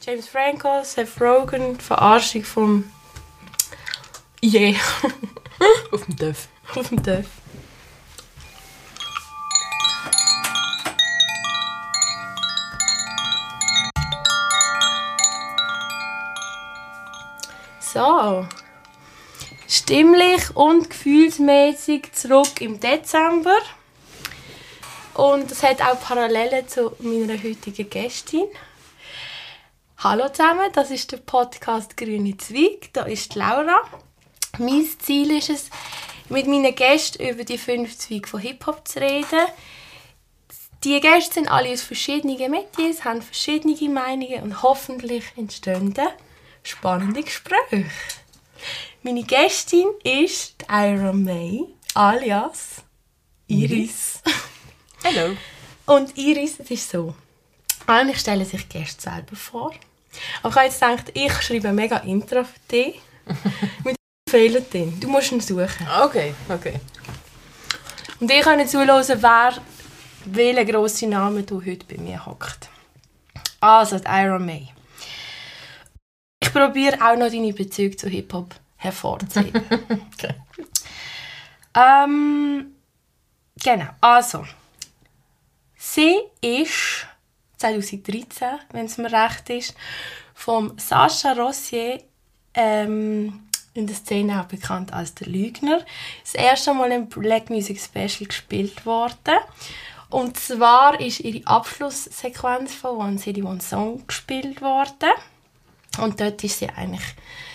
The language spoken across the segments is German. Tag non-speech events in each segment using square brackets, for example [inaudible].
James Franco, Seth Rogen, Verarschung vom Yeah. [laughs] Auf dem Dörf. Auf dem Dörf. So. Stimmlich und gefühlsmäßig zurück im Dezember. Und das hat auch Parallelen zu meiner heutigen Gästin. Hallo zusammen, das ist der Podcast Grüne Zweig. Da ist Laura. Mein Ziel ist es, mit meinen Gästen über die fünf Zweige von Hip-Hop zu reden. Die Gäste sind alle aus verschiedenen Medien, haben verschiedene Meinungen und hoffentlich entstehen spannende Gespräche. Meine Gästin ist Ira May, alias Iris. Hallo. Und Iris, es ist so. Eigentlich stellen sich Gäste selber vor. Aber ich habe jetzt gedacht, ich schreibe ein mega Intro für dich. [laughs] Mit Fehlern drin. Du musst ihn suchen. Okay, okay. Und ich kann zuhören, wer, welcher grosse Name du heute bei mir hockt. Also, die Iron May. Ich probiere auch noch deine Bezüge zu Hip-Hop hervorzuheben. [laughs] okay. Ähm, genau, also. Sie ist 2013, wenn es mir recht ist, vom Sascha Rossier ähm, in der Szene auch bekannt als der Lügner. Das erste Mal im Black Music Special gespielt worden. Und zwar ist ihre Abschlusssequenz von One City One Song gespielt worden. Und dort ist sie eigentlich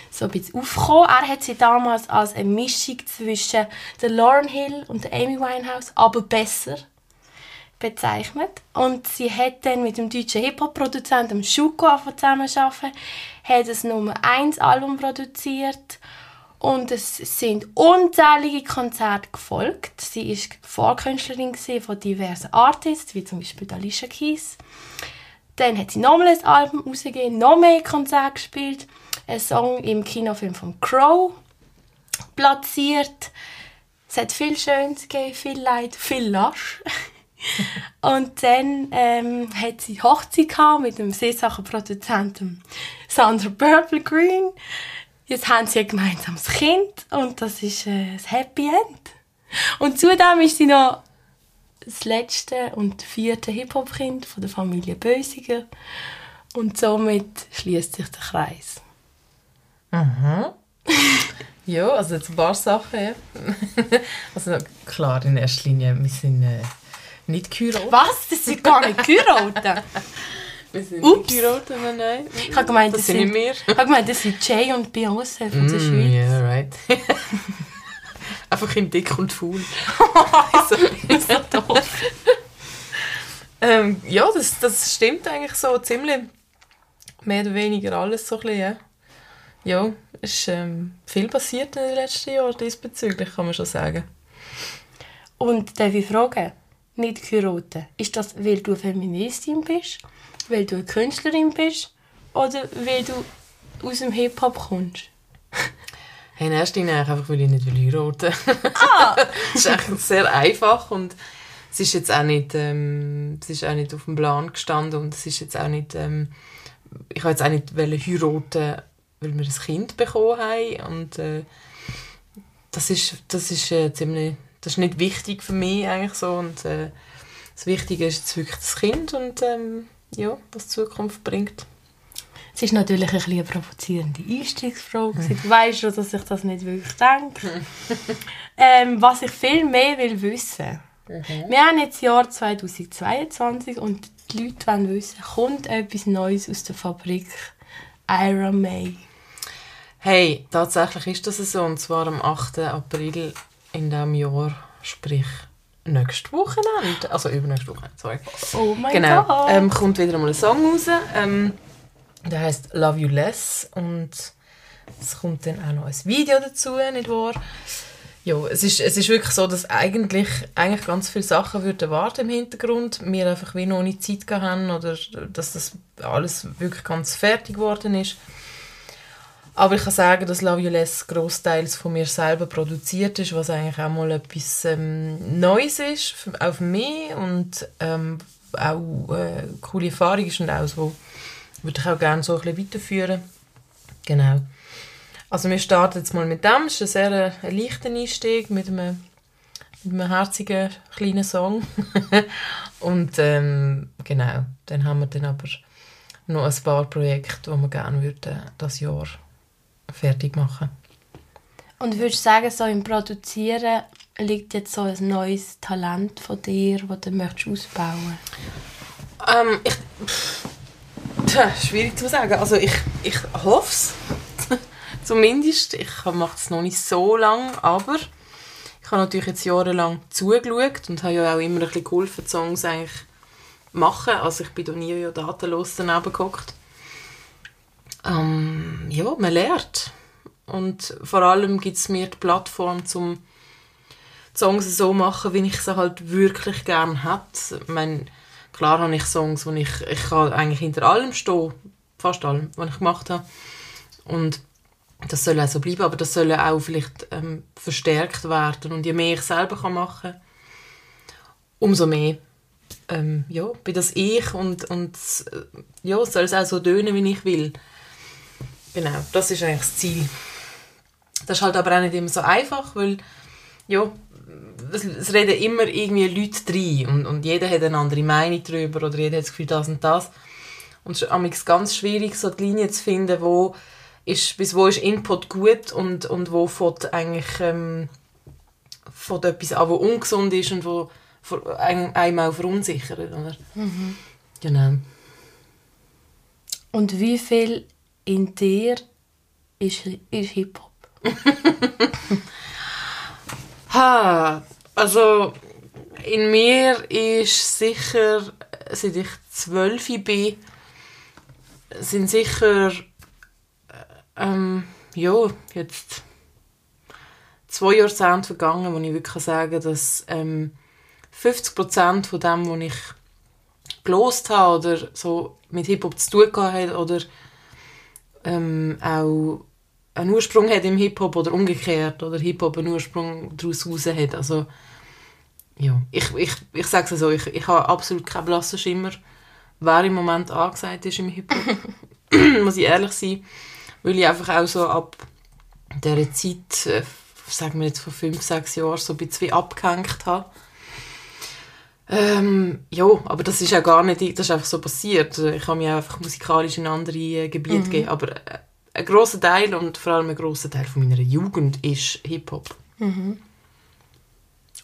so ein bisschen aufgekommen. Er hat sie damals als eine Mischung zwischen der Lauren Hill und der Amy Winehouse, aber besser bezeichnet. Und sie hat dann mit dem deutschen Hip-Hop-Produzenten Schuko zusammengearbeitet, hat ein Nummer 1 Album produziert und es sind unzählige Konzerte gefolgt. Sie war Vorkünstlerin von diversen Artists, wie zum Beispiel Alicia Keys. Dann hat sie nochmal ein Album rausgegeben, noch mehr Konzerte gespielt, einen Song im Kinofilm von Crow platziert. Es hat viel Schönes gegeben, viel Leid, viel Lasch. [laughs] [laughs] und dann ähm, hat sie Hochzeit mit dem Seesachen-Produzenten Sandra Purple Green. Jetzt haben sie ein gemeinsames Kind und das ist äh, das Happy End. Und zudem ist sie noch das letzte und vierte Hip-Hop-Kind von der Familie Bösiger. Und somit schließt sich der Kreis. Mhm. [laughs] ja, also jetzt ein paar Sachen. [laughs] Also klar, in erster Linie, wir sind äh, nicht geheiratet. Was? Das sind gar nicht geheiratet? [laughs] Wir sind Ups. nicht geheiratet, nein, nein. Ich habe gemeint, das das sind sind, nicht ich wir. habe gemeint, das sind Jay und Beyoncé von der Mm, Schweiz. yeah, right. [laughs] Einfach in dick und faul. [laughs] so doof. Ähm, ja, das, das stimmt eigentlich so ziemlich. Mehr oder weniger alles so ein bisschen, ja. Ja, es ist ähm, viel passiert in den letzten Jahren diesbezüglich, kann man schon sagen. Und darf ich fragen, nicht geheiratet, ist das, weil du Feministin bist, weil du eine Künstlerin bist oder weil du aus dem Hip-Hop kommst? [laughs] Hey, in erster Linie einfach, weil ich nicht will heiraten ah. [laughs] Das ist eigentlich sehr einfach und es ist jetzt auch nicht, ähm, es ist auch nicht auf dem Plan gestanden und es ist jetzt auch nicht, ähm, ich habe jetzt auch nicht heiraten, weil wir ein Kind bekommen haben und äh, das ist, das ist äh, ziemlich, das ist nicht wichtig für mich eigentlich so und äh, das Wichtige ist jetzt wirklich das Kind und ähm, ja, was die Zukunft bringt. Es ist natürlich ein bisschen eine provozierende Einstiegsfrage. Du weißt schon, dass ich das nicht wirklich denke. [laughs] ähm, was ich viel mehr will wissen. Wir haben jetzt das Jahr 2022 und die Leute wollen wissen, kommt etwas Neues aus der Fabrik Iron May? Hey, tatsächlich ist das so. Und zwar am 8. April in diesem Jahr, sprich nächste Wochenende. Also übernächste Woche, sorry. Oh mein genau. Gott! Ähm, kommt wieder mal ein Song raus. Ähm, der heißt Love You Less. Und es kommt dann auch noch ein Video dazu, nicht wahr? Ja, es ist, es ist wirklich so, dass eigentlich, eigentlich ganz viele Sachen würden warten im Hintergrund. Wir einfach wie noch nicht Zeit gehabt haben oder dass das alles wirklich ganz fertig geworden ist. Aber ich kann sagen, dass Love You Less grossteils von mir selber produziert ist, was eigentlich auch mal etwas ähm, Neues ist, auch für mich und ähm, auch äh, eine coole Erfahrung ist und auch so würde ich auch gerne so ein bisschen weiterführen. Genau. Also wir starten jetzt mal mit dem. Es ist ein sehr ein leichter Einstieg mit einem, mit einem herzigen kleinen Song. [laughs] Und ähm, genau, dann haben wir dann aber noch ein paar Projekte, die wir gerne würden, das Jahr fertig machen Und würdest du sagen, so im Produzieren liegt jetzt so ein neues Talent von dir, das du möchtest ausbauen ähm, ich, Tja, schwierig zu sagen. Also ich, ich hoffe es. [laughs] Zumindest. Ich mache es noch nicht so lange, aber ich habe natürlich jetzt jahrelang zugeschaut und habe ja auch immer ein bisschen geholfen, die Songs eigentlich machen. Also ich bin da nie ja datenlos daneben gehockt. Ähm, ja, man lernt. Und vor allem gibt es mir die Plattform, um Songs so zu machen, wie ich sie halt wirklich gerne hätte. Klar habe ich Songs, wo ich, ich kann eigentlich hinter allem stehen, fast allem, was ich gemacht habe. Und das soll auch so bleiben, aber das soll auch vielleicht ähm, verstärkt werden. Und je mehr ich selber machen kann, umso mehr ähm, ja, bin das ich und, und äh, ja, soll es auch so tönen, wie ich will. Genau, das ist eigentlich das Ziel. Das ist halt aber auch nicht immer so einfach, weil ja, es, reden immer irgendwie Leute rein und, und jeder hat eine andere Meinung darüber oder jeder hat das Gefühl, das und das. Und es ist ganz schwierig, so die Linie zu finden, wo ist, bis wo ist Input gut und, und wo fängt eigentlich ähm, von etwas an, wo ungesund ist und wo einem auch verunsichert. Oder? Mhm. Genau. Und wie viel in dir ist, ist Hip-Hop? [laughs] ha, also in mir ist sicher, seit ich zwölf bin, sind sicher ähm, ja, jetzt zwei Jahrzehnte vergangen, wo ich wirklich sagen dass ähm, 50% von dem, was ich gelost habe oder so mit Hip-Hop zu tun hatte oder ähm, auch einen Ursprung hat im Hip-Hop oder umgekehrt oder Hip-Hop einen Ursprung daraus raus hat. Also, ja, ich, ich, ich sage es so, ich, ich habe absolut keinen blassen Schimmer, wer im Moment angesagt ist im Hip-Hop. [coughs] Muss ich ehrlich sein. Weil ich einfach auch so ab dieser Zeit, äh, sagen wir jetzt vor fünf, sechs Jahren, so ein bisschen abgehängt habe. Ähm, ja, aber das ist ja gar nicht, das ist einfach so passiert. Ich habe mich einfach musikalisch in andere äh, Gebiete mhm. gegeben. Aber äh, ein grosser Teil und vor allem ein grosser Teil von meiner Jugend ist Hip-Hop. Mhm.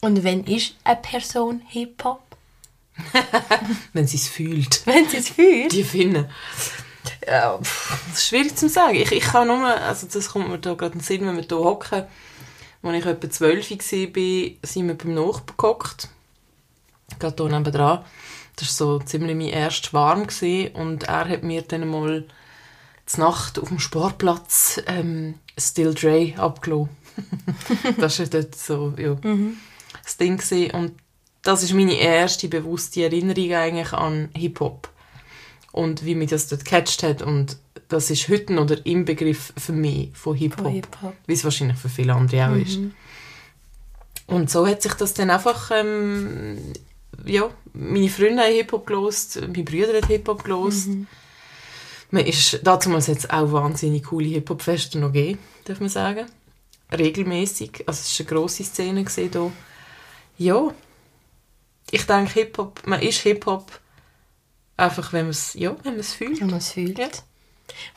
Und wenn ist eine Person Hip-Hop? [laughs] wenn sie es fühlt. [laughs] Wenn sie es fühlt? Die finden. Ja, das ist schwierig zu sagen. Ich, ich kann nur, also das kommt mir da gerade in den Sinn, wenn wir hier hocken. Als ich etwa zwölf war, sind wir beim Nachbarn gehockt. Gerade hier nebenan. Das war so ziemlich mein erster Schwarm. Gewesen. Und er hat mir dann mal zur Nacht auf dem Sportplatz ähm, Still Dre abgelassen. [laughs] das war dort so, ja, mhm. das Ding. Gewesen. Und das ist meine erste bewusste Erinnerung eigentlich an Hip-Hop und wie mich das dort gecatcht hat und das ist heute noch der Inbegriff für mich von Hip-Hop, Hip wie es wahrscheinlich für viele andere auch mhm. ist. Und so hat sich das dann einfach, ähm, ja, meine Freunde haben Hip-Hop gelost, meine Brüder haben Hip-Hop gelost. Mhm. Man ist, damals jetzt auch wahnsinnig coole Hip-Hop-Feste noch gegeben, darf man sagen. Regelmäßig, also es war eine grosse Szene hier. Ja, ich denke, Hip-Hop, man ist Hip-Hop Einfach, wenn man es ja, fühlt. Wenn man es fühlt. Ja.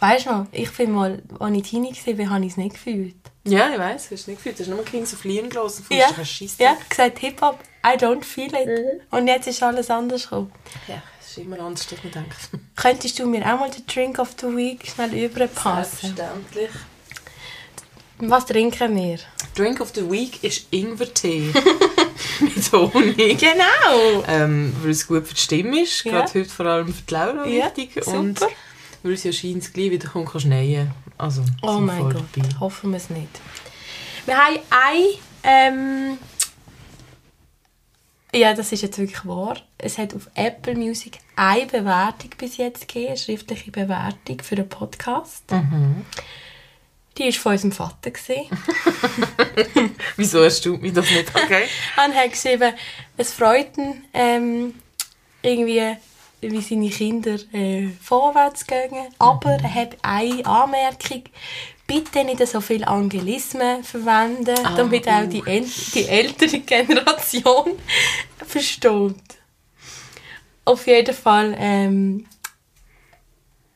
Weißt du ich bin mal, als ich Teenie war, habe ich es nicht gefühlt. Ja, ich weiß, hast du es nicht gefühlt. Du hast nur Kings of Leon gelesen und ja. Scheiße. Ja, gesagt Hip-Hop, I don't feel it. Mhm. Und jetzt ist alles anders gekommen. Ja, es ist immer anders, als man denkt. [laughs] Könntest du mir auch mal den Drink of the Week schnell überpassen? Selbstverständlich. Was trinken wir? Drink of the Week ist Ingwertee. [laughs] mit Honig. Genau. Ähm, weil es gut für die Stimme ist. Ja. Gerade heute vor allem für die Laura ja, wichtig. Super. Und weil es ja scheint, gleich wieder kommt, kann schneien. Also, oh mein Gott, dabei. hoffen wir es nicht. Wir haben ein... Ähm, ja, das ist jetzt wirklich wahr. Es hat auf Apple Music eine Bewertung bis jetzt gegeben, eine schriftliche Bewertung für den Podcast. Mhm. Die war von unserem Vater. [laughs] Wieso hast du mich das nicht? Okay. [laughs] er hat geschrieben, es freut ihn, ähm, irgendwie wie seine Kinder äh, vorwärts gehen. Aber er hat eine Anmerkung. Bitte nicht so viel Angelismen verwenden, Ah, damit auch die, äl die ältere Generation [laughs] versteht. Auf jeden Fall, ähm,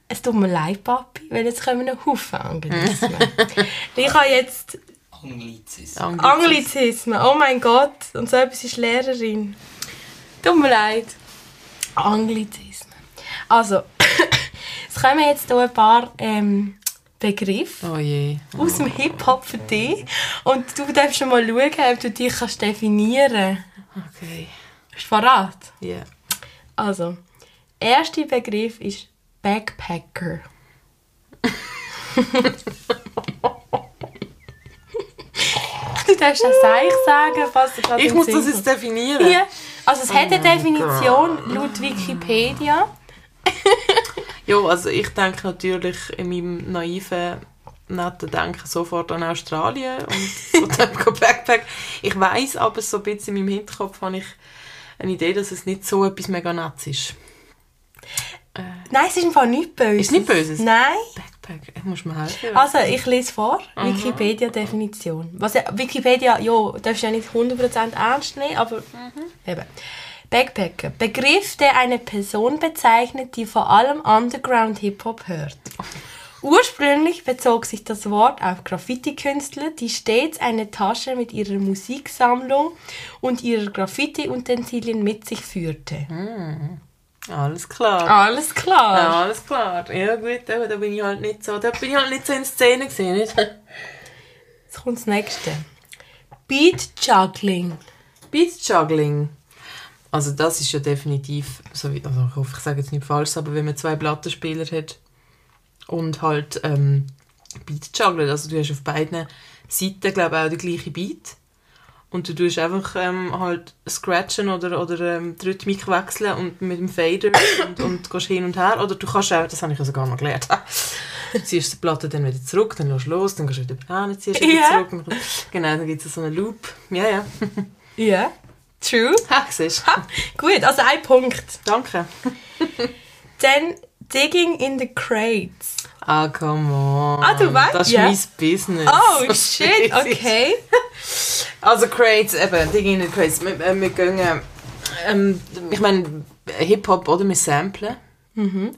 es tut mir leid, Papi, weil jetzt kommen noch Haufen Angelismen. [laughs] ich habe jetzt Anglizismus. Anglizismen, oh mein Gott. Und so etwas ist Lehrerin. Tut mir leid. Anglizismen. Also, [coughs] es kommen jetzt hier ein paar ähm, Begriffe Oh je. aus dem Hip-Hop für dich. Und du darfst schon mal schauen, ob du dich kannst definieren kannst. Okay. Bist du bereit? Ja. Also, der erste Begriff ist Backpacker. [laughs] du darfst auch Seich sagen, falls du gerade Ich muss das jetzt definieren. Ja, also es hat eine mein Definition laut Wikipedia. [laughs] Ja, also ich denke natürlich in meinem naiven, netten Denken sofort an Australien und [laughs] so Backpack. Ich weiß aber so ein bisschen in meinem Hinterkopf habe ich eine Idee, dass es nicht so etwas mega Netz ist. Nein, es ist im Fall nicht Böses. Ist nicht Böses? Nein. Backpack, ich muss mir helfen. Also, ich lese vor, Wikipedia-Definition. Was ja, Wikipedia, ja, darfst du ja nicht 100% ernst nehmen, aber eben. Backpacker. Begriff, der eine Person bezeichnet, die vor allem Underground-Hip-Hop hört. Ursprünglich bezog sich das Wort auf Graffiti-Künstler, die stets eine Tasche mit ihrer Musiksammlung und ihrer Graffiti-Utensilien mit sich führte. Alles klar. Alles klar. Ja, alles klar. Ja gut, aber da bin ich halt nicht so, da bin ich halt nicht so in Szene gesehen? Jetzt kommt das nächste. Beat Juggling. Beat Juggling. Also das ist ja definitiv, so wie, also ich hoffe, ich sage jetzt nicht falsch, aber wenn man zwei Plattenspieler hat und halt ähm, Beat juggelt, also du hast auf beiden Seiten, glaube ich, auch den gleichen Beat. Und du tust einfach ähm, halt scratchen oder, oder ähm, die Rhythmik wechseln und mit dem Fader [coughs] und, und gehst hin und her, oder du kannst auch, das habe ich ja sogar noch gelernt, ziehst die Platte dann wieder zurück, dann lässt los, dann gehst du wieder hin, ziehst wieder Ja. zurück, genau, dann gibt es so einen Loop, ja, ja, Ja. True. ha, siehst du. Gut, also ein Punkt. Danke. Dann Digging in the Crates. Ah, come on. Ah, du weißt, Das ist ja. mein Business. Oh, [laughs] shit, okay. Also Crates, eben, gehen in Crates. Wir, äh, wir gehen, äh, ähm, ich meine, Hip-Hop, oder? Wir samplen. Mhm.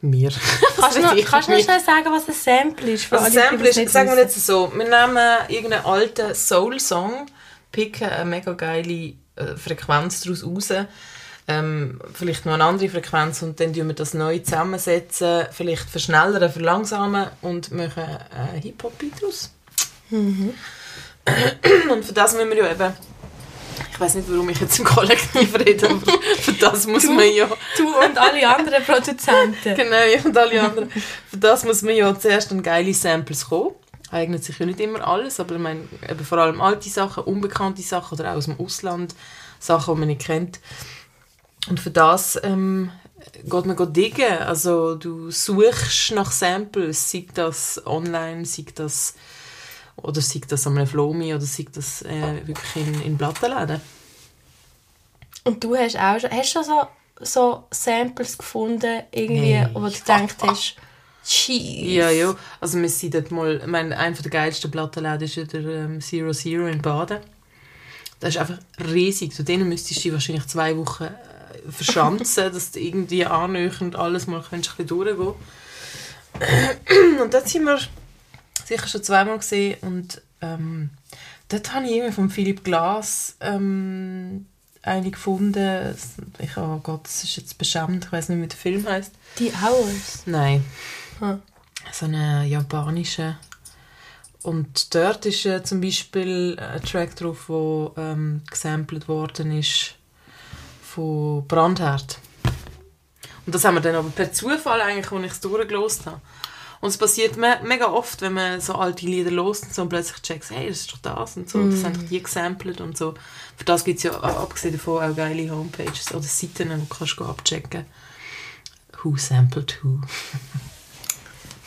Wir. [laughs] Kannst du noch, kannst schnell sagen, was ein Sample ist? für Also alle, die Sample ist, sagen wir jetzt so, wir nehmen irgendeinen alten Soul-Song, picken eine mega geile äh, Frequenz daraus raus, ähm, vielleicht noch eine andere Frequenz und dann tun wir das neu zusammensetzen, vielleicht verschnellern, verlangsamen und machen einen Hip-Hop-Beat daraus. Mhm. Und für das müssen wir ja eben, ich weiß nicht, warum ich jetzt im Kollektiv rede, aber für das muss man ja... Du und alle anderen Produzenten. [laughs] Genau, ich und alle anderen. Für das muss man ja zuerst an geile Samples kommen. Eignet sich ja nicht immer alles, aber ich meine, eben vor allem alte Sachen, unbekannte Sachen oder auch aus dem Ausland, Sachen, die man nicht kennt. Und für das ähm, geht man diggen. Also du suchst nach Samples, sei das online, sei das oder sei das an einem Flomi oder sei das äh, wirklich in, in Plattenläden. Und du hast auch schon, hast du schon so, so Samples gefunden, irgendwie, Hey. wo du gedacht hast, Cheese. Ja, ja. Also wir sind dort mal, ich meine, einer der geilsten Plattenläden ist ja der ähm, Zero Zero in Baden. Das ist einfach riesig. Zu denen müsstest du wahrscheinlich zwei Wochen äh, verschanzen, [laughs] dass du irgendwie annähernd alles mal könntest, ein bisschen durchgehen Und dort sind wir sicher schon zweimal gesehen und ähm, dort habe ich irgendwie von Philipp Glass ähm, eine gefunden. Ich, oh Gott, das ist jetzt beschämend, ich weiß nicht, wie der Film heißt. Die Hours. Nein. Hm. So eine japanische. Und dort ist äh, zum Beispiel ein Track drauf, der ähm, gesampelt worden ist von Brandherd. Und das haben wir dann aber per Zufall eigentlich, als ich es durchgelost habe. Und es passiert me mega oft, wenn man so alte Lieder lost und so und plötzlich checkt, hey, das ist doch das und so. Das haben doch die gesampelt und so. Für das gibt es ja, abgesehen davon, auch geile Homepages oder Seiten, wo du kannst go abchecken Who sampled who. [laughs]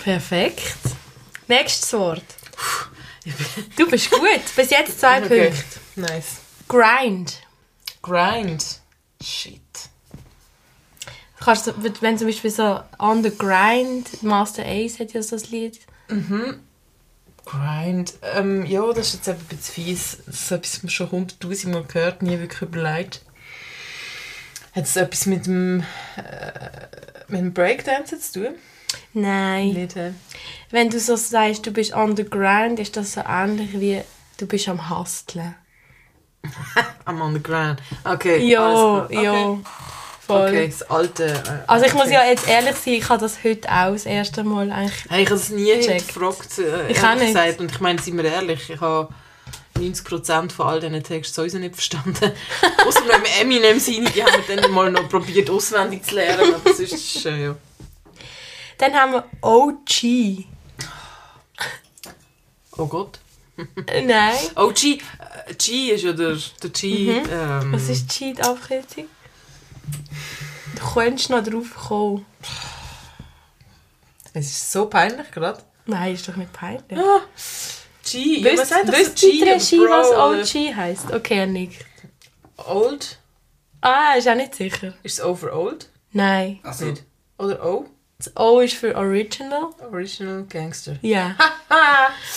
Perfekt. Nächstes Wort. Du bist gut. Bis jetzt zwei Okay. Punkte. Nice. Grind. Grind. Shit. Kannst du, wenn zum Beispiel so On the Grind, Master Ace hat ja so ein Lied. Grind. Ähm, ja, das ist jetzt eben ein bisschen fies. Das ist etwas, was man schon hunderttausend Mal gehört, nie wirklich überlegt. Hat es etwas mit dem, äh, mit dem Breakdance zu tun? Nein. Nicht? Wenn du so sagst, du bist grind, ist das so ähnlich wie du bist am Husteln. [laughs] I'm on the ground. Okay. Ja, klar. ja. Okay. Voll. Okay, das alte. Äh, Also ich muss okay. ja jetzt ehrlich sein, ich habe das heute auch das erste Mal eigentlich. Hey, ich habe es nie gefragt, äh, Ich ehrlich gesagt. Und ich meine, seien wir ehrlich, ich habe 90% von all diesen Texten sowieso nicht verstanden. [laughs] Außer mit Eminem seine, die haben wir dann mal noch probiert auswendig zu lernen. Aber sonst ist äh, ja. Dann haben wir OG. Oh Gott. Äh, Nein. Oh, G. G ist ja der, der G. Ähm, Was ist G die Abkürzung? Du könntest noch drauf kommen. Es ist so peinlich gerade. Nein, ist doch nicht peinlich. Ah, G. Ja, sagt doch so Wisst die G, Regie, was OG heisst? Okay, er nickt. Old? Ah, ist auch nicht sicher. Ist es over old? Nein. Also. Nicht. Oder O? Das O ist für Original. Original Gangster. Ja. [laughs]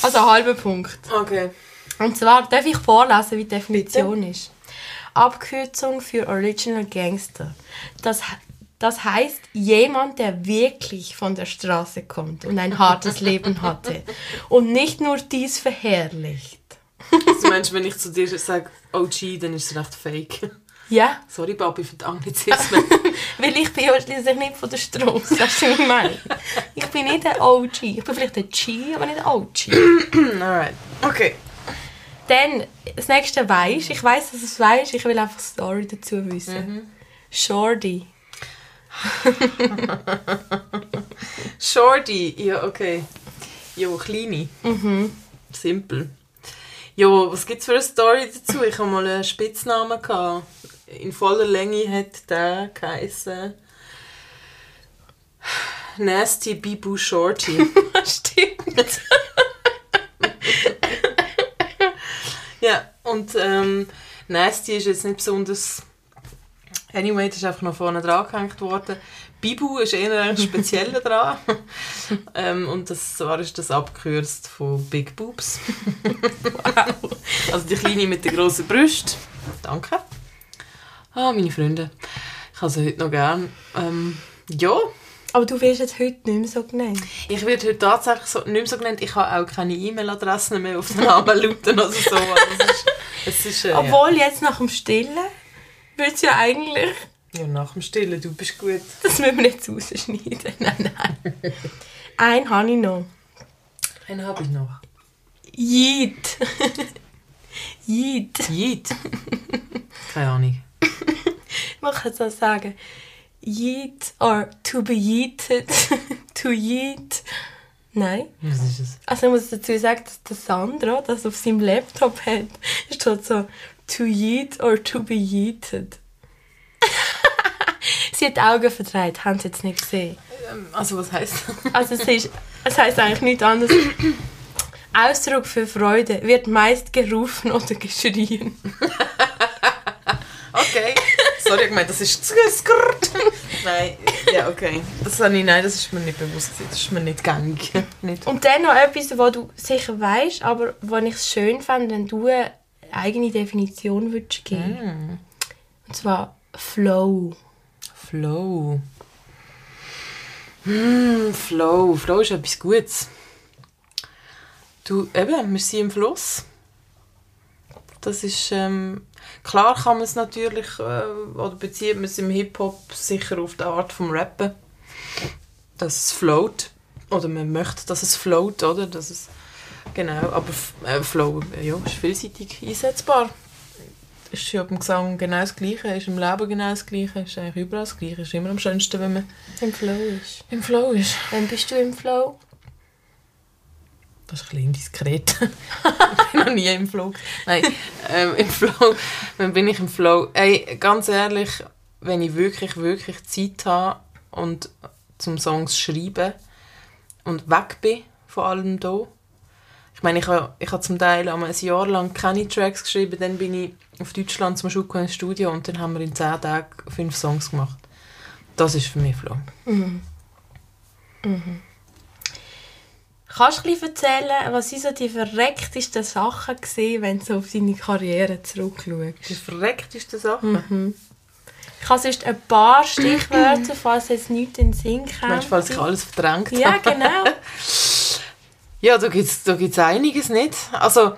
Also halber Punkt. Okay. Und zwar darf ich vorlesen, wie die Definition ist. Abkürzung für Original Gangster. Das, das heißt, jemand, der wirklich von der Straße kommt und ein hartes Leben [laughs] hatte und nicht nur dies verherrlicht. Also meinst du, wenn ich zu dir sage OG, dann ist es recht fake. Ja, Sorry, Papi, für die Anglizismen. [laughs] weil ich bin ja schließlich nicht von der Straße, das ist ich meine. Ich bin nicht ein OG. Ich bin vielleicht ein G, aber nicht ein OG. [clears throat] Alright. Okay. Dann, das nächste weisst. Ich weiß, dass es weisst. Ich will einfach Story dazu wissen. Shorty. [laughs] Shorty. Ja, okay. Jo, kleine. Mhm. Simpel. Jo, was gibt's für eine Story dazu? Ich hatte mal einen Spitznamen. Gehabt. In voller Länge hat der geheißen Nasty Bibu Shorty. [laughs] Stimmt. Ja, und ähm, Nasty ist jetzt nicht besonders. Anyway, das ist einfach noch vorne dran gehängt worden. Bibu ist eher ein spezieller dran. [laughs] ähm, und das zwar ist das abgekürzt von Big Boobs. [laughs] Also die Kleine mit den grossen Brüsten. Danke. Ah, meine Freunde. Ich habe sie heute noch gern. Ähm, ja, Aber du wirst jetzt heute nicht mehr so genannt. ich werde heute tatsächlich so, nicht mehr so genannt. Ich habe auch keine E-Mail-Adressen mehr auf den Namen lauten oder so. Es ist, es ist, äh, ja. Obwohl jetzt nach dem Stillen wird es ja eigentlich... ja, nach dem Stillen, du bist gut. Das müssen wir jetzt rausschneiden. [laughs] Nein, nein. Einen habe ich noch. Einen habe ich noch. Yeet. [laughs] Yeet. Yeet. Keine Ahnung. Man kann so sagen. Yeet or to be yeeted. [laughs] to yeet. Nein. Was ist es? Also ich muss dazu sagen, dass der Sandro das auf seinem Laptop hat. Es steht so, to yeet or to be yeeted. [laughs] Sie hat die Augen verdreht, haben sie jetzt nicht gesehen. Ähm, Also was heisst das? Also es, ist, es heisst eigentlich nichts anderes. Ausdruck für Freude wird meist gerufen oder geschrien. [laughs] Okay. Sorry, ich meine, das ist zu skrrt. Nein, ja, okay. Das habe ich, nein, das ist mir nicht bewusst. Das ist mir nicht gängig. [laughs] Nicht. Und dann noch etwas, wo du sicher weißt, aber wo ich es schön fände, wenn du eine eigene Definition würdest geben. Und zwar Flow. Flow. Hm, Flow. Flow ist etwas Gutes. Du, eben, wir sind im Fluss. Das ist, ähm, klar kann man es natürlich, äh, oder bezieht man es im Hip-Hop sicher auf die Art vom Rappen. Dass es float. Oder man möchte, dass es float, oder? Dass es, genau, aber äh, Flow, ja, ist vielseitig einsetzbar. Ist ja beim Gesang genau das Gleiche, ist im Leben genau das Gleiche, ist eigentlich überall das Gleiche. Ist immer am schönsten, wenn man Im Flow ist. im Flow ist. Wann bist du im Flow? Das ist ein bisschen indiskret. [laughs] ich bin noch nie im Flow. Nein, ähm, im Flow, wann bin ich im Flow? Ey, ganz ehrlich, wenn ich wirklich, wirklich Zeit habe und zum Songs schreiben und weg bin von allem da. Ich meine, ich habe, ich habe zum Teil ein Jahr lang keine Tracks geschrieben, dann bin ich auf Deutschland zum Schulko ins Studio und dann haben wir in zehn Tagen fünf Songs gemacht. Das ist für mich Flo. Kannst du erzählen, was sind so die verrecktesten Sachen gewesen, wenn du auf deine Karriere zurückschaust? Die verreckteste Sache. Ich habe sonst ein paar Stichwörter, [clears throat] falls jetzt nichts in den Sinn kommt. Meinst du, falls ich alles verdrängt Ja, habe? genau. [laughs] Ja, da gibt es da gibt's einiges nicht. Also,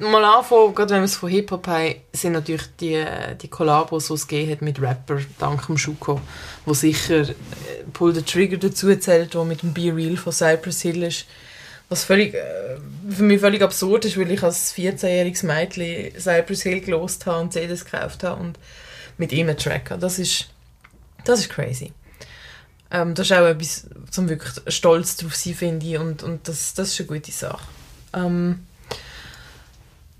mal anfangen, gerade wenn wir es von Hip-Hop haben, sind natürlich die, die Kollabos, die es gegeben hat mit Rapper, dank dem Schuko, wo sicher äh, Pull the Trigger dazu zählt, der mit dem Be Real von Cypress Hill ist. Was völlig, äh, für mich völlig absurd ist, weil ich als 14-jähriges Mädchen Cypress Hill gelost habe und CDs gekauft habe und mit ihm einen Track habe. Das ist, das ist crazy. Ähm, das ist auch etwas, zum wirklich stolz drauf sein, finde ich. Und, und das, das ist eine gute Sache. Ähm,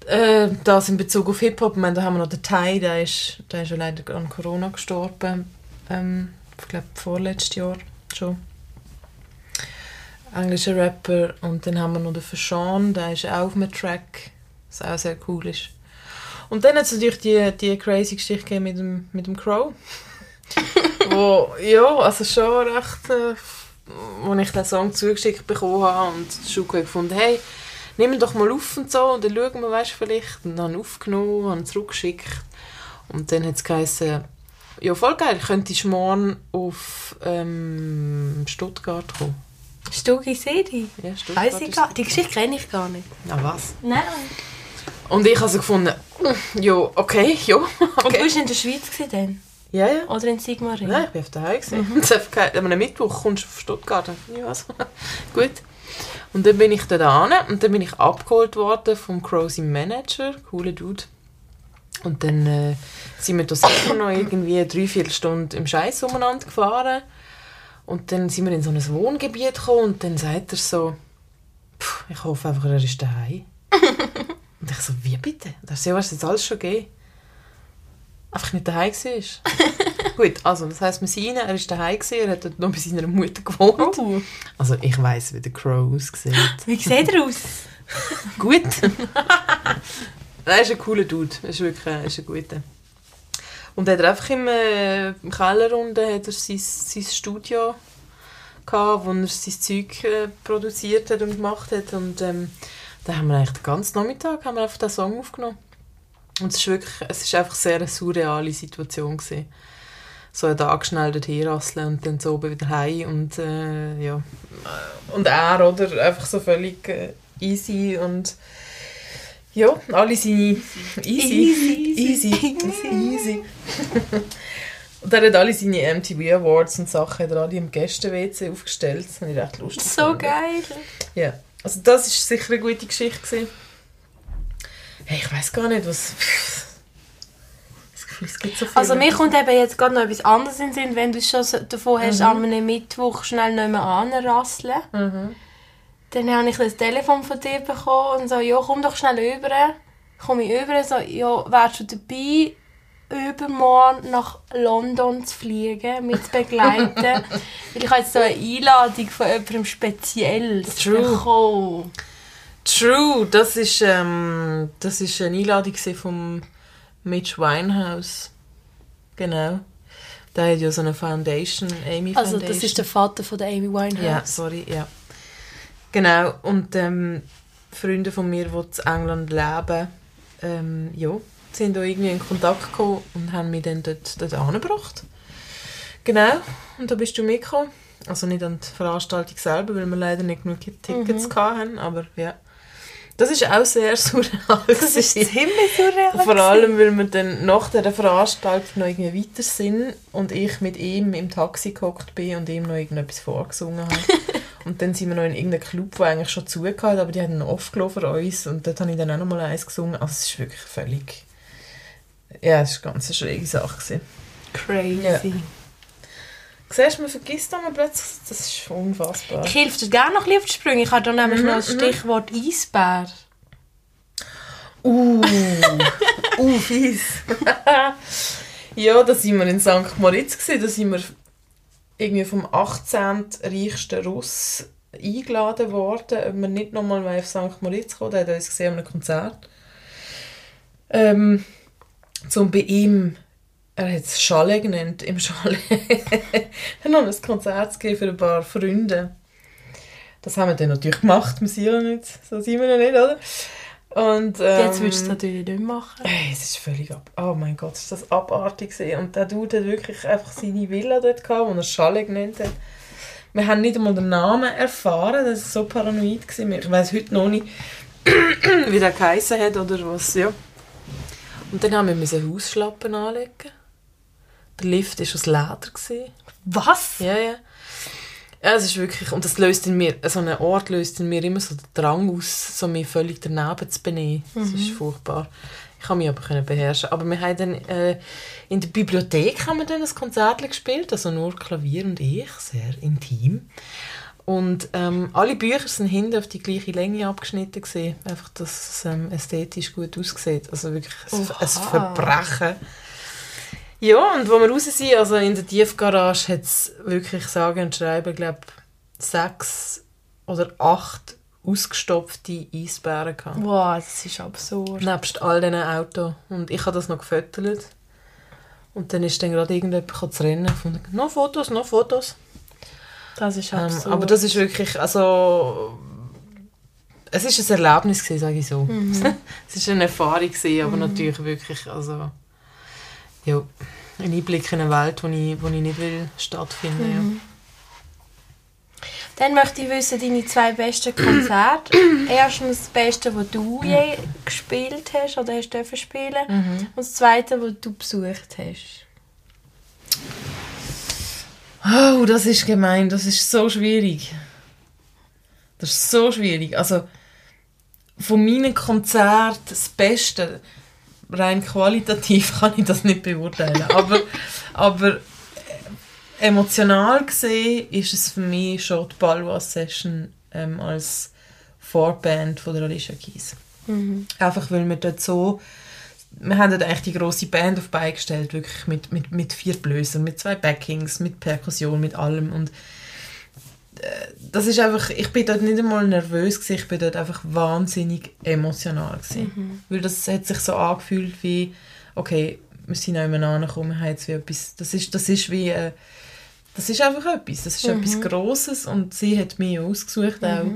äh, das in Bezug auf Hip-Hop, ich meine, da haben wir noch den Thai, der ist, der ist ja leider an Corona gestorben. Ähm, ich glaube, vorletztes Jahr schon. Englischer Rapper. Und dann haben wir noch den Fashawn, der ist auch auf einem Track, was auch sehr cool ist. Und dann hat es natürlich die, die crazy Geschichte mit dem, mit dem Crow. [laughs] wo, ja, also schon recht, äh, wo ich den Song zugeschickt bekommen habe und Schuko hat gefunden, hey, nimm doch mal auf und so und dann schauen wir, weißt vielleicht. Und dann aufgenommen, habe ihn zurückgeschickt. Und dann hat es geheißen, ja, voll geil, könntest du morgen auf ähm, Stuttgart kommen. Stuggi Sedi. Ja, Stuttgart Weiss ich ist- gar Die Geschichte kenne ich gar nicht. Na was? Nein. Und ich habe so gefunden, ja, okay, ja, Und du okay. warst in der Schweiz dann? Ja, ja. Oder in Sigmaringen? Nein, ich bin auf der Heim. Mhm. Und Am Mittwoch kommst du auf Stuttgart. Ich, was? [laughs] Gut. Und dann bin ich da hin und dann bin ich abgeholt worden vom Crows im Manager. Cooler Dude. Und dann äh, sind wir da sicher noch irgendwie eine Dreiviertelstunde im Scheiß umeinander gefahren. Und dann sind wir in so ein Wohngebiet gekommen und dann sagt er so, «Pff, ich hoffe einfach, er ist daheim. [laughs] und ich so, wie bitte? Er so, ja, du jetzt alles schon gegeben? Einfach nicht daheim war. [laughs] Gut, also das heisst, wir sind rein, er war daheim, gewesen, er hat dort noch bei seiner Mutter gewohnt. Oh. Also ich weiss, wie der Crow aussieht. [gasps] Wie sieht er aus? [laughs] Gut. [laughs] er ist ein cooler Dude, er ist wirklich er ist ein guter. Und er hat einfach im, äh, im Keller unten hat er sein, sein Studio gehabt, wo er sein Zeug äh, produziert hat und gemacht hat. Und ähm, da haben wir eigentlich den ganzen Nachmittag haben wir einfach den Song aufgenommen. Und es ist wirklich, es ist einfach sehr eine surreale Situation gewesen. So einen Tag schnell dorthin rasseln und dann so oben wieder heim und äh, ja. Und er, oder? Einfach so völlig äh, easy und ja, alle seine... Easy. Easy. Easy. [laughs] Easy. [laughs] und er hat alle seine MTV Awards und Sachen hat er alle im Gäste-WC aufgestellt. Das habe ich recht lustig So gefunden. geil. Ja, also das ist sicher eine gute Geschichte gewesen. Hey, ich weiß gar nicht, was... [laughs] Gefühl, es gibt so. Also mir kommt eben jetzt gerade noch etwas anderes in den Sinn, wenn du schon davon hast, Mhm. an einem Mittwoch schnell nicht mehr anrasseln. Mhm. Dann habe ich das Telefon von dir bekommen und so, ja, komm doch schnell rüber. Komm ich rüber, so, ja, wärst du dabei, übermorgen nach London zu fliegen, mit zu begleiten? [laughs] Weil ich habe jetzt so eine Einladung von jemandem Spezielles True. bekommen. True, das ist, ähm, das ist eine Einladung vom Mitch Winehouse. Genau. Der hat ja so eine Foundation, Amy Also Foundation. das ist der Vater von der Amy Winehouse. Ja, sorry, ja. Genau, und ähm, Freunde von mir, die in England leben, ähm, ja, sind da irgendwie in Kontakt gekommen und haben mich dann dort, dort angebracht. Genau, und da bist du mitgekommen. Also nicht an die Veranstaltung selber, weil wir leider nicht genug Tickets hatten, aber ja. Das ist auch sehr [laughs] surreal. Das ist ziemlich surreal. Vor allem, weil wir dann nach dieser Veranstaltung noch irgendwie weiter sind und ich mit ihm im Taxi gehockt bin und ihm noch irgendetwas vorgesungen habe. [laughs] und dann sind wir noch in irgendeinem Club, der eigentlich schon zugehört hat, aber die hatten noch aufgelaufen für uns und dort habe ich dann auch noch mal eins gesungen. Also es ist wirklich völlig... Ja, es war eine ganz schräge Sache. Gewesen. Crazy. Ja. Siehst du, man vergisst dann plötzlich, das ist unfassbar. Ich helfe dir gerne noch ein bisschen auf die Sprünge. Ich habe da nämlich noch das Stichwort Eisbär. Uh, uh, fies. [laughs] ja, da sind wir in St. Moritz gewesen. Da sind wir irgendwie vom 18. reichsten Russ eingeladen worden, ob wir nicht nochmal auf St. Moritz kommen. Der hat uns gesehen an einem Konzert. Ähm, um bei ihm er hat es Chalet genannt, im Chalet. er hat noch ein Konzert für ein paar Freunde. Das haben wir dann natürlich gemacht, wir sind ja nicht, so sind wir noch nicht, oder? Und, ähm, Jetzt würdest du es natürlich nicht machen. Ey, es ist völlig ab. Oh mein Gott, ist das abartig gewesen. Und der Dude hat wirklich einfach seine Villa dort gehabt, die er Chalet genannt hat. Wir haben nicht einmal den Namen erfahren, das war so paranoid. Gewesen. Ich weiß heute noch nicht, [clears throat] wie der geheissen hat oder was, ja. Und dann haben wir müssen Hausschlappen anlegen. Der Lift war aus Leder. Gewesen. Was? Ja, ja. Ja, es ist wirklich, und das löst in mir, so ein Ort löst in mir immer so den Drang aus, so mich völlig daneben zu benehmen. Das ist furchtbar. Ich kann mich aber können beherrschen. Aber wir haben dann, äh, in der Bibliothek haben wir dann ein Konzert gespielt, also nur Klavier und ich, sehr intim. Und ähm, alle Bücher sind hinten auf die gleiche Länge abgeschnitten gewesen. Einfach, dass es ähm, ästhetisch gut aussieht. Also wirklich ein, ein. Verbrechen. Ja, und wo wir raus sind, also in der Tiefgarage, hat es wirklich sagen und schreiben, glaube sechs oder acht ausgestopfte Eisbären gehabt. Wow, das ist absurd. Nebst all diesen Autos. Und ich habe das noch gefüttert. Und dann ist dann gerade irgendjemand zu rennen. Von, noch Fotos, noch Fotos. Das ist Ähm, absurd. aber das ist wirklich, also... Es ist ein Erlebnis gewesen, sage ich so. [laughs] es ist eine Erfahrung gewesen, aber natürlich wirklich, also... Ja, ein Einblick in eine Welt, wo ich, wo ich nicht will stattfinden Dann möchte ich wissen, deine zwei besten Konzerte. [clears throat] Erstens das Beste, das du je gespielt hast oder hast dürfen spielen. Und das Zweite, das du besucht hast. ja. Oh, das ist gemein, das ist so schwierig. Das ist so schwierig. Also, von meinen Konzerten das Beste, rein qualitativ [laughs] kann ich das nicht beurteilen. Aber, aber emotional gesehen ist es für mich schon die Balwas Session ähm, als Vorband von der Alicia Keys. Einfach weil wir dort so wir haben dort eigentlich die grosse Band auf die Beine gestellt, wirklich mit, mit, mit vier Blösern, mit zwei Backings, mit Perkussion, mit allem und das ist einfach, ich bin dort nicht einmal nervös gewesen, ich bin dort einfach wahnsinnig emotional gewesen. Weil das hat sich so angefühlt wie, okay, wir sind auch immer angekommen, wir haben jetzt wie etwas, das ist, das ist wie, äh, das ist einfach etwas, das ist etwas Grosses und sie hat mich ausgesucht auch.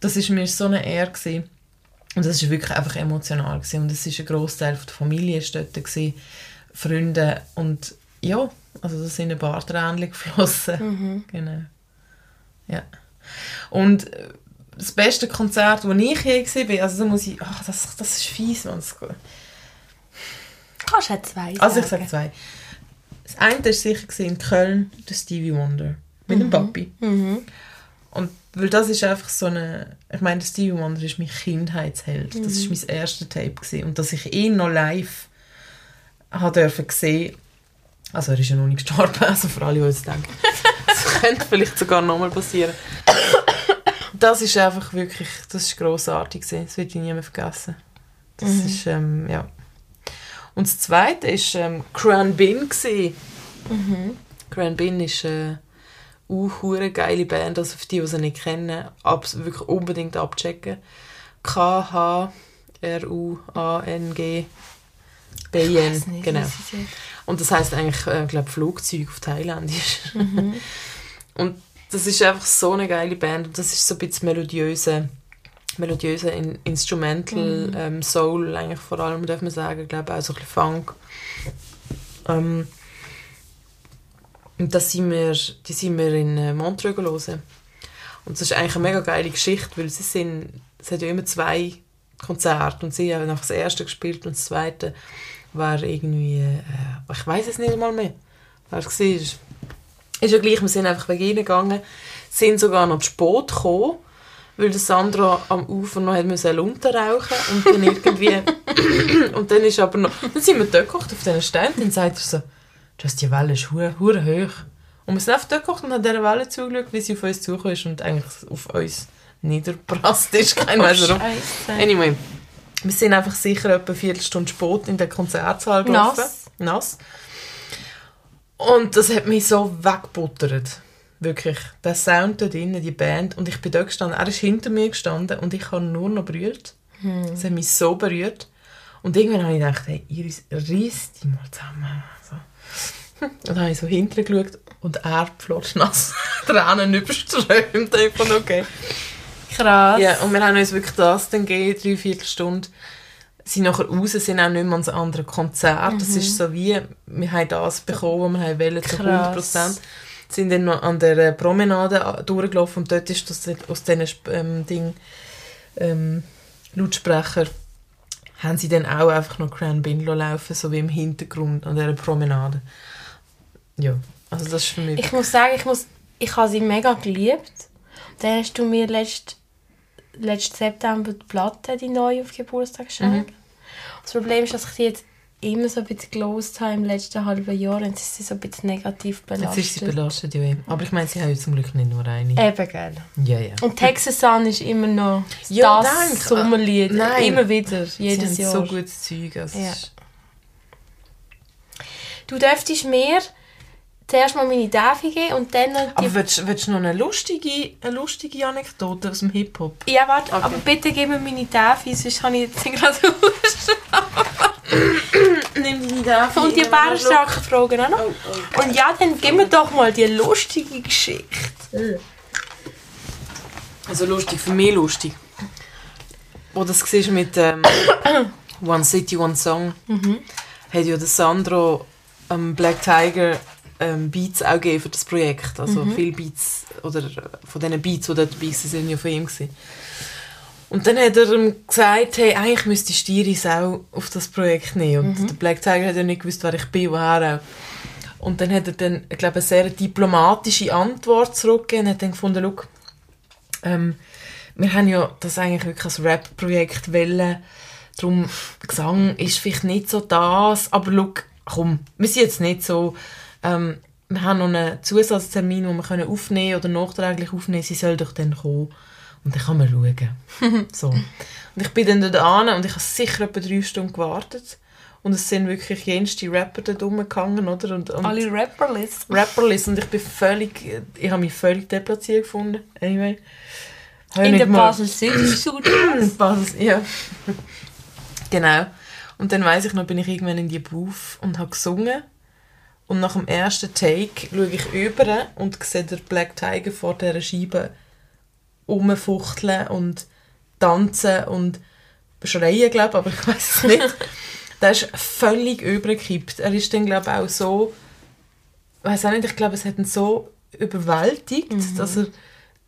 Das ist mir so eine Ehre gewesen. Und das war wirklich einfach emotional. Gewesen. Und es war ein Großteil der Familie ist dort, gewesen, Freunde. Und ja, also da sind ein paar Tränen geflossen. Genau. Ja. Und äh, das beste Konzert, das ich je gesehen bin, also da muss ich, ach, das, das ist fies, man. Das, Kannst du auch zwei also ich sagen. sage zwei. Das eine war sicher in Köln, der Stevie Wonder. Mit dem Papi. Mhm. Und weil das ist einfach so eine, ich meine, der Stevie Wonder ist mein Kindheitsheld. Das ist mein erstes Tape gewesen. und dass ich ihn noch live habe dürfen sehen, also er ist ja noch nicht gestorben, [laughs] also für alle, die jetzt denken, könnte [laughs] vielleicht sogar nochmal passieren. Das ist einfach wirklich, das ist grossartig gewesen. Das werde ich nie mehr vergessen. Das ist, ähm, ja. Und das zweite ist ähm, Cran Bin gewesen. Cran Bin ist äh, eine hure geile Band, also für die, die sie nicht kennen, abs wirklich unbedingt abchecken. K-H-R-U-A-N-G B-I-N, nicht, genau. Und das heißt eigentlich, äh, glaube Flugzeug auf Thailändisch. [laughs] und das ist einfach so eine geile Band und das ist so ein bisschen melodiöse, melodiöse in Instrumental, ähm, Soul eigentlich vor allem, darf man sagen, glaube auch so ein bisschen Funk. Ähm, und das sind wir, die sind wir in äh, Montreux hören. Und das ist eigentlich eine mega geile Geschichte, weil sie sind, es hat ja immer zwei Konzerte und sie haben einfach das erste gespielt und das zweite war irgendwie, äh, ich weiß es nicht mal mehr, wer es war. Ist ja gleich, wir sind einfach wegen ihnen gegangen, sind sogar noch zu spät gekommen, weil der Sandro am Ufer noch hat müssen rauchen und dann [laughs] irgendwie, und dann ist aber noch, dann sind wir dort gekocht auf diesen Ständen, dann sagt er so, «Just die Welle ist hure hure hoch.» Und wir sind einfach dort gekocht und haben dieser Welle zugeschaut, wie sie auf uns zugekommen ist und eigentlich auf uns niederprasst ist, kein warum. Scheisse. Anyway, wir sind einfach sicher etwa eine Viertelstunde spät in den Konzertsaal gelaufen. Nass. Nass. Und das hat mich so weggebuttert. Wirklich. Der Sound dort drinnen, die Band. Und ich bin dort gestanden. Er ist hinter mir gestanden und ich habe nur noch berührt. Das hat mich so berührt. Und irgendwann habe ich gedacht, hey, Iris, reiss dich mal zusammen. So. [laughs] Und dann habe ich so hinten geschaut und er flotschnass [laughs] Tränen überströmt. Fand, okay. Krass. Ja, und wir haben uns wirklich das dann gegeben, drei Viertelstunde. Sind nachher raus, sind auch nicht mehr ans andere Konzert. Das ist so wie, wir haben das bekommen, was wir wollen, zu Krass. 100%. Sind dann noch an der äh, Promenade durchgelaufen und dort ist das aus diesen ähm, Ding, ähm, Lautsprecher haben sie dann auch einfach noch Grand Binlo laufen, so wie im Hintergrund an dieser Promenade. Ja, also das ist für mich... Ich muss sagen, ich, muss, ich habe sie mega geliebt. Dann hast du mir letzt, letzten September die Platte, die neue, auf Geburtstag geschenkt. Das Problem ist, dass ich sie jetzt immer so ein bisschen gelost habe im letzten halben Jahr und jetzt ist sie so ein bisschen negativ belastet. Jetzt ist sie belastet, ja. Aber ich meine, sie haben zum Glück nicht nur eine. Eben, gell. Ja, ja. Und Texas Sun ist immer noch Ja, das danke. Sommerlied. Nein. Immer wieder, sie jedes haben Jahr. so gutes Zeug. Also Ja. Du dürftest mir zuerst mal meine geben und dann noch die... Aber willst, willst du noch eine lustige, eine lustige Anekdote aus dem Hip-Hop? Ja, warte, Okay. aber bitte gib mir meine Davi, sonst habe ich jetzt gerade [laughs] Lust. Nimm deine Daffy. Und die bärenstarken Fragen auch noch. Oh, oh. Und ja, dann gib mir doch mal die lustige Geschichte. Also lustig, für mich lustig. Wo das siehst mit ähm, [coughs] One City, One Song, hat ja der Sandro ähm, Black Tiger ähm, Beats auch gegeben für das Projekt. Also viele Beats, oder äh, von diesen Beats, die dort dabei waren, sind ja von ihm. Gewesen. Und dann hat er ihm gesagt, hey, eigentlich müsste die Iris auch auf das Projekt nehmen. Und der Black Tiger hat ja nicht gewusst, wer ich bin, woher auch. Und dann hat er dann, ich glaube, eine sehr diplomatische Antwort zurückgegeben und hat dann gefunden, schau, ähm, wir haben ja das eigentlich wirklich als Rap-Projekt wollen. Darum, Gesang ist vielleicht nicht so das, aber schau, komm, wir sind jetzt nicht so, ähm, wir haben noch einen Zusatztermin, den wir können aufnehmen oder nachträglich aufnehmen, sie soll doch dann kommen. Und dann kann man schauen. [laughs] so. Und ich bin dann dort an und ich habe sicher etwa drei Stunden gewartet. Und es sind wirklich jenste Rapper dort rumgegangen, oder? Und, und Alle Rapperlist. Rapperlist und ich bin völlig, ich habe mich völlig deplatziert gefunden. Anyway. [coughs] In der Basel City Studio. Basel, ja. genau. Und dann weiß ich noch, bin ich irgendwann in die Booth und habe gesungen. Und nach dem ersten Take schaue ich über und sehe den Black Tiger vor dieser Scheibe rumfuchteln und tanzen und schreien, glaube ich, aber ich weiß es [laughs] nicht. Der ist völlig übergekippt. Er ist dann, glaube ich, auch so, weiß auch nicht, ich glaube, es hat ihn so überwältigt, dass er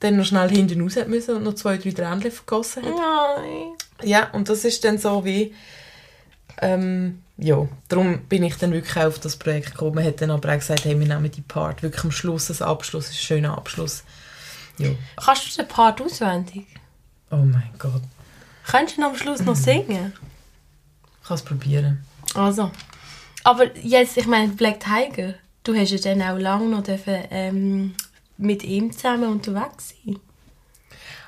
dann noch schnell hinten raus hat müssen und noch zwei, drei Tränchen vergossen hat. Nein. Ja, und das ist dann so wie, ähm, ja, darum bin ich dann wirklich auf das Projekt gekommen. Man hat dann aber auch gesagt, hey, wir nehmen die Part wirklich am Schluss, als Abschluss, ein schöner Abschluss. Ja. Kannst du den Part auswendig? Oh mein Gott, Könntest du ihn am Schluss noch singen? ich kann es probieren. Also. Aber jetzt, ich meine, Black Tiger, du hast ja dann auch lange noch dürfen, ähm, mit ihm zusammen unterwegs sein.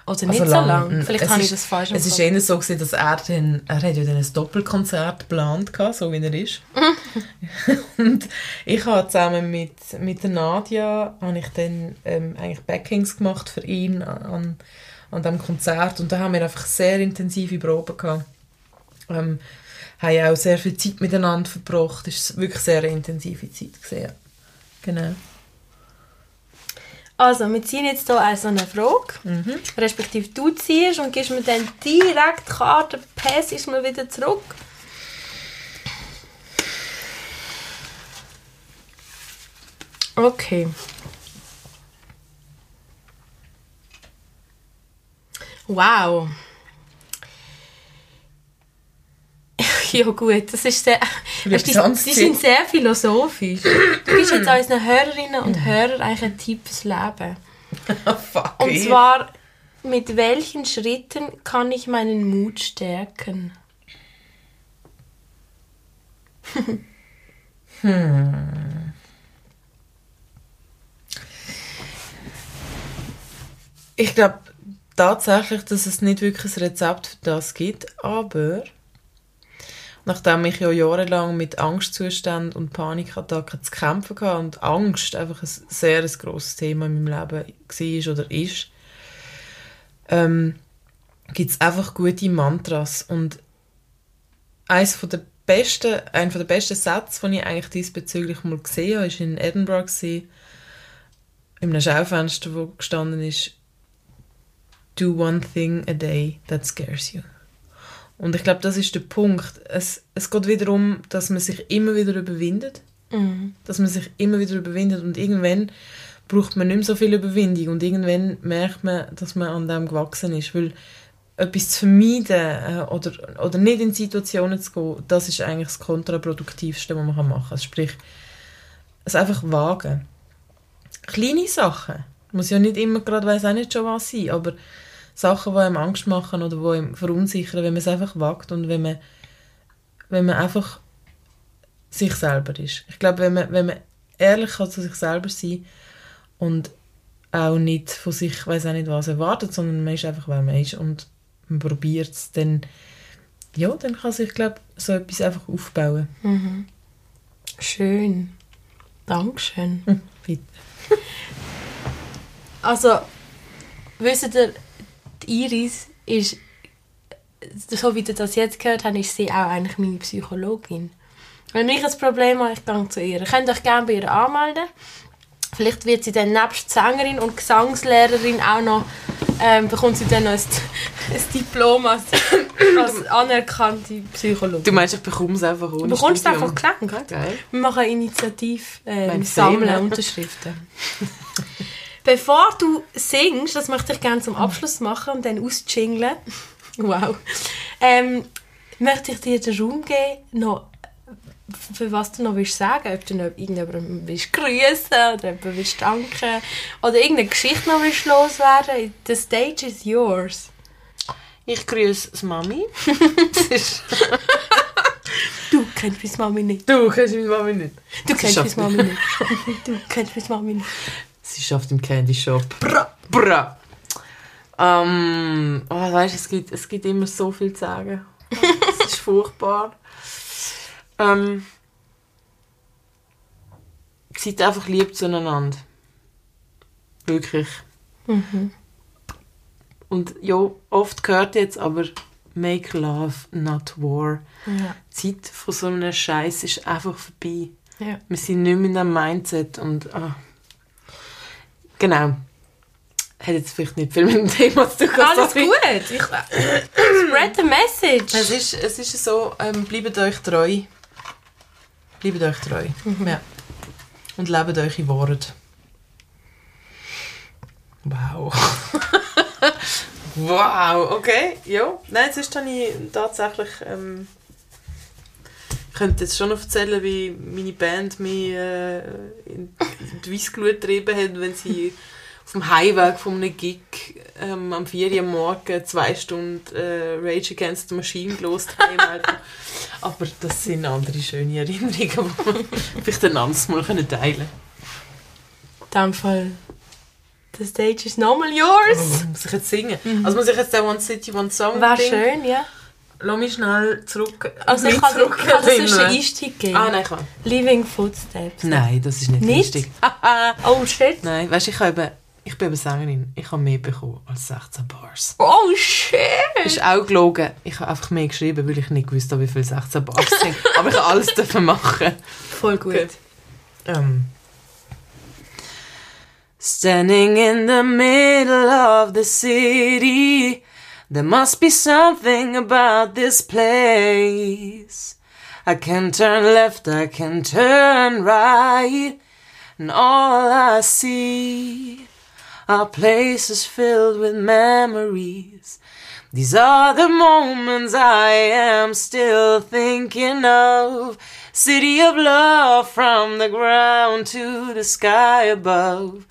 Oder nicht Also so lang. lange. Vielleicht Es habe ist- ich das falsch Es war eher so, gewesen, dass er dann, er hat ja dann ein Doppelkonzert geplant, gehabt, so wie er ist. [laughs] und ich habe zusammen mit, mit der Nadia, habe ich dann ähm, eigentlich Backings gemacht für ihn an, an diesem Konzert und da haben wir einfach sehr intensive Proben gehabt. Ähm, haben auch sehr viel Zeit miteinander verbracht. Es war wirklich sehr intensive Zeit. Gewesen, ja. Genau. Also, wir ziehen jetzt hier also eine Frage. Mhm. Respektive du ziehst und gibst mir dann direkt Karte, Pass ist mir wieder zurück. Okay. Wow. Ja gut, das ist sehr... Vielleicht die, die sind sehr philosophisch. Du gibst jetzt unseren Hörerinnen und Hörern eigentlich einen Tipp fürs Leben. [laughs] Fuck Und zwar, mit welchen Schritten kann ich meinen Mut stärken? Ich glaube tatsächlich, dass es nicht wirklich ein Rezept für das gibt, aber nachdem ich ja jahrelang mit Angstzuständen und Panikattacken zu kämpfen hatte und Angst einfach ein sehr ein grosses Thema in meinem Leben war oder ist, ähm, gibt es einfach gute Mantras und eins von der besten, einer der besten Sätze, die ich eigentlich diesbezüglich mal gesehen habe, ist in Edinburgh in einem Schaufenster, wo gestanden ist Do one thing a day that scares you. Und ich glaube, das ist der Punkt. Es, es geht wieder darum, dass man sich immer wieder überwindet. Mhm. Dass man sich immer wieder überwindet und irgendwann braucht man nicht mehr so viel Überwindung und irgendwann merkt man, dass man an dem gewachsen ist, weil etwas zu vermeiden äh, oder, oder nicht in Situationen zu gehen, das ist eigentlich das Kontraproduktivste, was man machen kann. Sprich, es einfach wagen. Kleine Sachen. Muss ja nicht immer gerade, weiß auch nicht schon was sein, aber Sachen, die einem Angst machen oder die einem verunsichern, wenn man es einfach wagt und wenn man, wenn man einfach sich selber ist. Ich glaube, wenn man, wenn man ehrlich kann zu sich selber sein und auch nicht von sich, weiß auch nicht was erwartet, sondern man ist einfach, wer man ist und man probiert es, dann, ja, dann kann sich, glaube so etwas einfach aufbauen. Mhm. Schön. Dankeschön. Hm, bitte. Also, wisst ihr, die Iris ist, so wie ihr das jetzt gehört habt, ist sie auch eigentlich meine Psychologin. Wenn ich ein Problem habe, ich gehe zu ihr. Ihr könnt euch gerne bei ihr anmelden. Vielleicht wird sie dann nebst Sängerin und Gesangslehrerin auch noch, ähm, bekommt sie dann noch ein, ein Diplom als, als anerkannte Psychologin. Du meinst, ich bekomme es einfach ohne Du bekommst es einfach geschenkt. Wir machen eine Initiative, äh, sammeln. Unterschriften. [laughs] Bevor du singst, das möchte ich gerne zum Abschluss machen und dann ausjingeln. [laughs] Wow. Ähm, möchte ich dir den Raum geben, noch, für was du noch willst sagen Ob du noch irgendjemandem willst grüßen oder jemandem willst danken oder irgendeine Geschichte noch willst loswerden. The stage is yours. Ich grüße Mami. [laughs] Du kennst meine Mami nicht. du kennst meine Mami nicht. Du kennst meine Mami nicht. Du kennst meine Mami nicht. Sie schafft im Candy Shop. Bra. Bra. Ähm, oh, weißt, es gibt, es gibt immer so viel zu sagen. Es ist furchtbar. [laughs] Ähm, seid einfach lieb zueinander. Wirklich. Und ja, oft gehört jetzt aber Make love, not war. Ja. Die Zeit von so einem Scheiß ist einfach vorbei. Ja. Wir sind nicht mehr in diesem Mindset und ah. Genau. Hat jetzt vielleicht nicht viel mit dem Thema zu tun. Alles sorry. gut. Ich, spread the message. Es ist, es ist so, ähm, bleibt euch treu. Bleibt euch treu. Ja. Und lebt eure Worte. Wow. [laughs] wow, okay. Ja, nein, jetzt habe ich tatsächlich... Ähm, könnte jetzt schon erzählen, wie meine Band mich äh, in die Weissglut getrieben hat, wenn sie auf dem Heimweg von einem Gig ähm, am 4 Uhr Morgen zwei Stunden äh, Rage Against the Machine gelost haben. Alter. Aber das sind andere schöne Erinnerungen, die wir vielleicht ein anderes Mal können teilen In dem Fall. The stage is normal yours. können. Muss ich jetzt singen? Also muss ich jetzt den One City, One Song Wäre Ding- schön, ja. Lass mich schnell zurück. Also ich kann, ich kann das sonst einen Einstieg geben. Ah, nein, ich kann. Living Footsteps. Nein, das ist nicht, Nicht? lustig. [laughs] Oh shit. Nein, weißt du, ich, habe eben, ich bin eben Sängerin. Ich habe mehr bekommen als 16 Bars. Oh shit. ist auch gelogen. Ich habe einfach mehr geschrieben, weil ich nicht gewusst habe, wie viele 16 Bars sind. [laughs] Aber ich habe alles dürfen machen. Voll gut. Gut. Um. Standing in the middle of the city, there must be something about this place. I can turn left, I can turn right, and all I see are places filled with memories. These are the moments I am still thinking of. City of love from the ground to the sky above.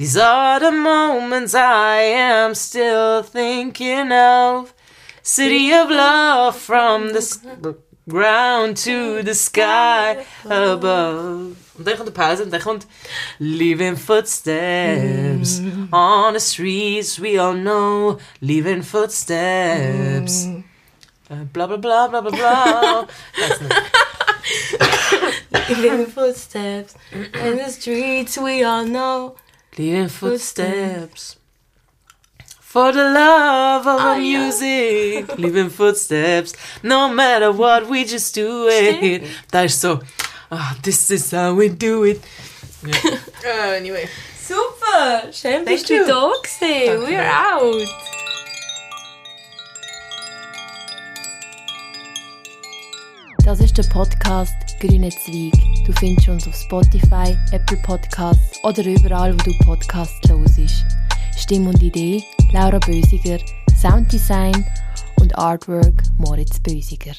These are the moments I am still thinking of. City of love from the ground to the sky above. Und dann kommt Leaving footsteps on the streets we all know. Leaving footsteps. Uh, äh, Bla bla bla bla bla bla. Weiß nicht. [laughs] Living Footsteps. In the streets we all know. Leaving footsteps. For the love of Ah, our ja. music, [laughs] leaving footsteps, no matter what, we just do it. Da ist so, ah, this is how we do it. [laughs] Ja. anyway. Super! Schön bist Thank du you. da gewesen. We're out. Das ist der Podcast Grüne Zweig. Du findest uns auf Spotify, Apple Podcasts oder überall, wo du Podcasts hörst. Stimme und Idee Laura Bösiger, Sounddesign und Artwork Moritz Bösiger.